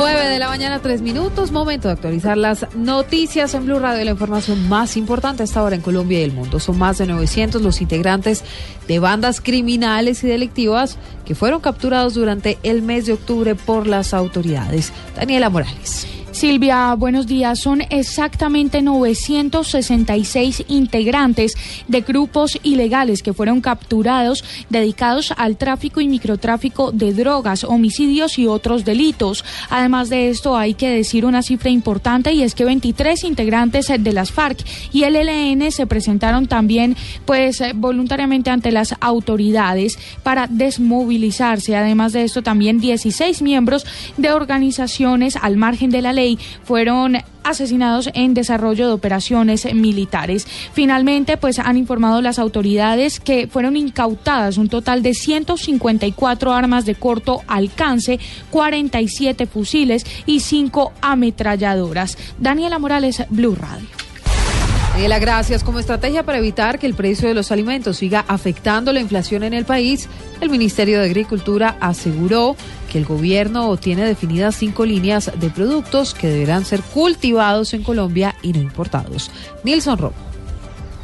9 de la mañana, 3 minutos. Momento de actualizar las noticias en Blue Radio. La información más importante hasta ahora en Colombia y el mundo. Son más de 900 los integrantes de bandas criminales y delictivas que fueron capturados durante el mes de octubre por las autoridades. Daniela Morales. Silvia, buenos días. Son exactamente 966 integrantes de grupos ilegales que fueron capturados dedicados al tráfico y microtráfico de drogas, homicidios y otros delitos. Además de esto, hay que decir una cifra importante y es que 23 integrantes de las FARC y el ELN se presentaron también pues voluntariamente ante las autoridades para desmovilizarse. Además de esto, también 16 miembros de organizaciones al margen de la ley fueron asesinados en desarrollo de operaciones militares. Finalmente, pues han informado las autoridades que fueron incautadas un total de 154 armas de corto alcance, 47 fusiles y 5 ametralladoras. Daniela Morales, Blue Radio. Gracias. Como estrategia para evitar que el precio de los alimentos siga afectando la inflación en el país, el Ministerio de Agricultura aseguró que el gobierno tiene definidas cinco líneas de productos que deberán ser cultivados en Colombia y no importados. Nilson Romo.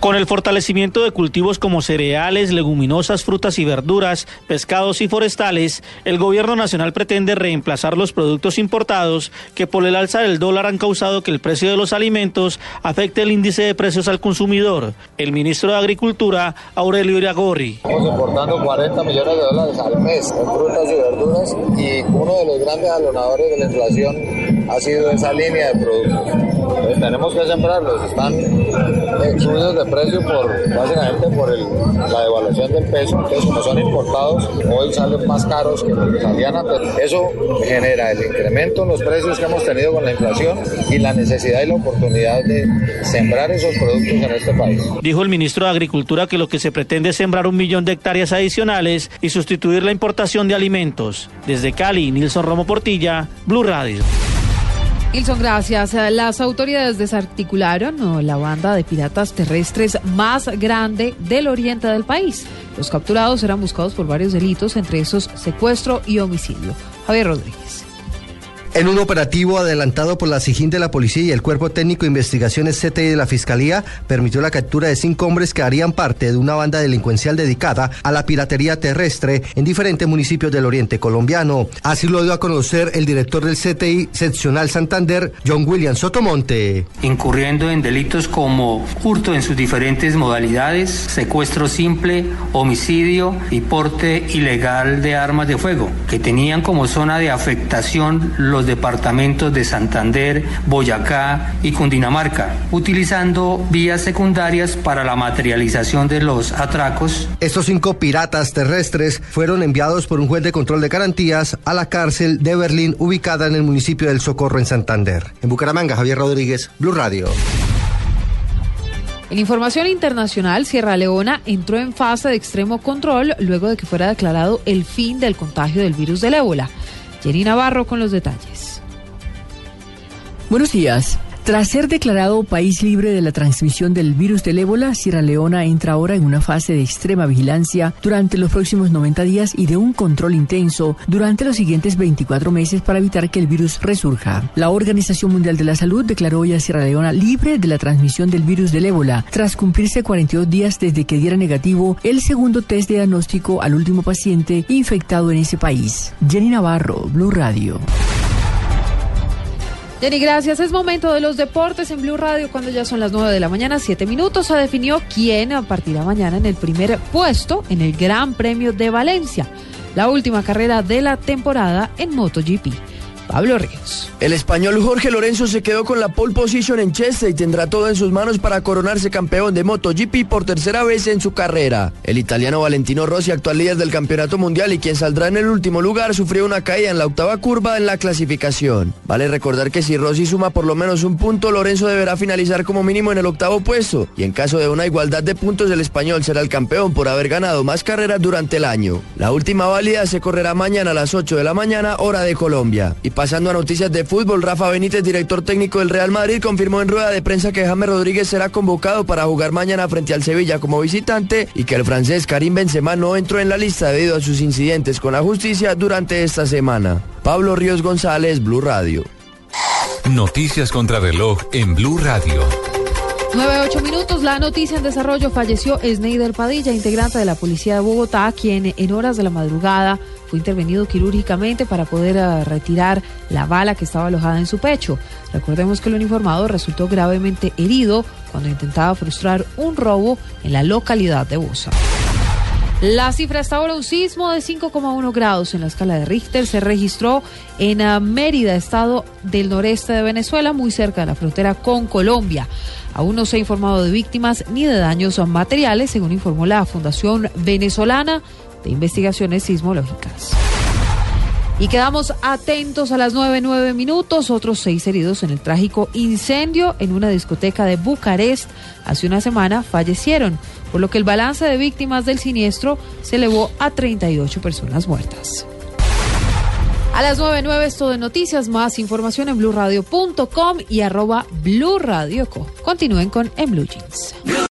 Con el fortalecimiento de cultivos como cereales, leguminosas, frutas y verduras, pescados y forestales, el gobierno nacional pretende reemplazar los productos importados que por el alza del dólar han causado que el precio de los alimentos afecte el índice de precios al consumidor. El ministro de Agricultura, Aurelio Iragorri. Estamos importando 40 millones de dólares al mes en frutas y verduras y uno de los grandes alonadores de la inflación ha sido esa línea de productos. Tenemos que sembrarlos, están excluidos de precio por básicamente por la devaluación del peso, entonces como son importados, hoy salen más caros que lo que salían antes. Eso genera el incremento en los precios que hemos tenido con la inflación y la necesidad y la oportunidad de sembrar esos productos en este país. Dijo el ministro de Agricultura que lo que se pretende es sembrar un millón de hectáreas adicionales y sustituir la importación de alimentos. Desde Cali, Nilson Romo Portilla, Blue Radio. Wilson, gracias. Las autoridades desarticularon la banda de piratas terrestres más grande del oriente del país. Los capturados eran buscados por varios delitos, entre esos secuestro y homicidio. Javier Rodríguez. En un operativo adelantado por la SIGIN de la Policía y el Cuerpo Técnico de Investigaciones CTI de la Fiscalía, permitió la captura de cinco hombres que harían parte de una banda delincuencial dedicada a la piratería terrestre en diferentes municipios del oriente colombiano. Así lo dio a conocer el director del CTI seccional Santander, John William Sotomonte. Incurriendo en delitos como hurto en sus diferentes modalidades, secuestro simple, homicidio y porte ilegal de armas de fuego, que tenían como zona de afectación los departamentos de Santander, Boyacá y Cundinamarca, utilizando vías secundarias para la materialización de los atracos. Estos cinco piratas terrestres fueron enviados por un juez de control de garantías a la cárcel de Berlín ubicada en el municipio del Socorro en Santander. En Bucaramanga, Javier Rodríguez, Blue Radio. En información internacional, Sierra Leona entró en fase de extremo control luego de que fuera declarado el fin del contagio del virus del ébola. Jenny Navarro con los detalles. Buenos días. Tras ser declarado país libre de la transmisión del virus del ébola, Sierra Leona entra ahora en una fase de extrema vigilancia durante los próximos 90 días y de un control intenso durante los siguientes 24 meses para evitar que el virus resurja. La Organización Mundial de la Salud declaró hoy a Sierra Leona libre de la transmisión del virus del ébola, tras cumplirse 42 días desde que diera negativo el segundo test de diagnóstico al último paciente infectado en ese país. Jenny Navarro, Blue Radio. Jenny, gracias. Es momento de los deportes en Blue Radio cuando ya son las 9 de la mañana, 7 minutos. Se definió quién partirá mañana en el primer puesto en el Gran Premio de Valencia, la última carrera de la temporada en MotoGP. Pablo Ríos. El español Jorge Lorenzo se quedó con la pole position en Chester y tendrá todo en sus manos para coronarse campeón de MotoGP por tercera vez en su carrera. El italiano Valentino Rossi, actual líder del campeonato mundial y quien saldrá en el último lugar, sufrió una caída en la octava curva en la clasificación. Vale recordar que si Rossi suma por lo menos un punto, Lorenzo deberá finalizar como mínimo en el octavo puesto y en caso de una igualdad de puntos el español será el campeón por haber ganado más carreras durante el año. La última válida se correrá mañana a las 8 de la mañana, hora de Colombia. Y pasando a noticias de fútbol, Rafa Benítez, director técnico del Real Madrid, confirmó en rueda de prensa que James Rodríguez será convocado para jugar mañana frente al Sevilla como visitante y que el francés Karim Benzema no entró en la lista debido a sus incidentes con la justicia durante esta semana. Pablo Ríos González, Blue Radio. Noticias contra reloj en Blue Radio. 9-8 minutos, la noticia en desarrollo falleció Sneider Padilla, integrante de la Policía de Bogotá, quien en horas de la madrugada intervenido quirúrgicamente para poder uh, retirar la bala que estaba alojada en su pecho. Recordemos que el uniformado resultó gravemente herido cuando intentaba frustrar un robo en la localidad de Bosa. La cifra hasta ahora, un sismo de 5,1 grados en la escala de Richter, se registró en uh, Mérida, estado del noreste de Venezuela, muy cerca de la frontera con Colombia. Aún no se ha informado de víctimas ni de daños materiales, según informó la Fundación Venezolana de Investigaciones Sismológicas. Y quedamos atentos a las 9, minutos. Otros seis heridos en el trágico incendio en una discoteca de Bucarest hace una semana fallecieron, por lo que el balance de víctimas del siniestro se elevó a 38 personas muertas. A las 9.09 esto de noticias, más información en blurradio.com y arroba blurradioco. Continúen con En.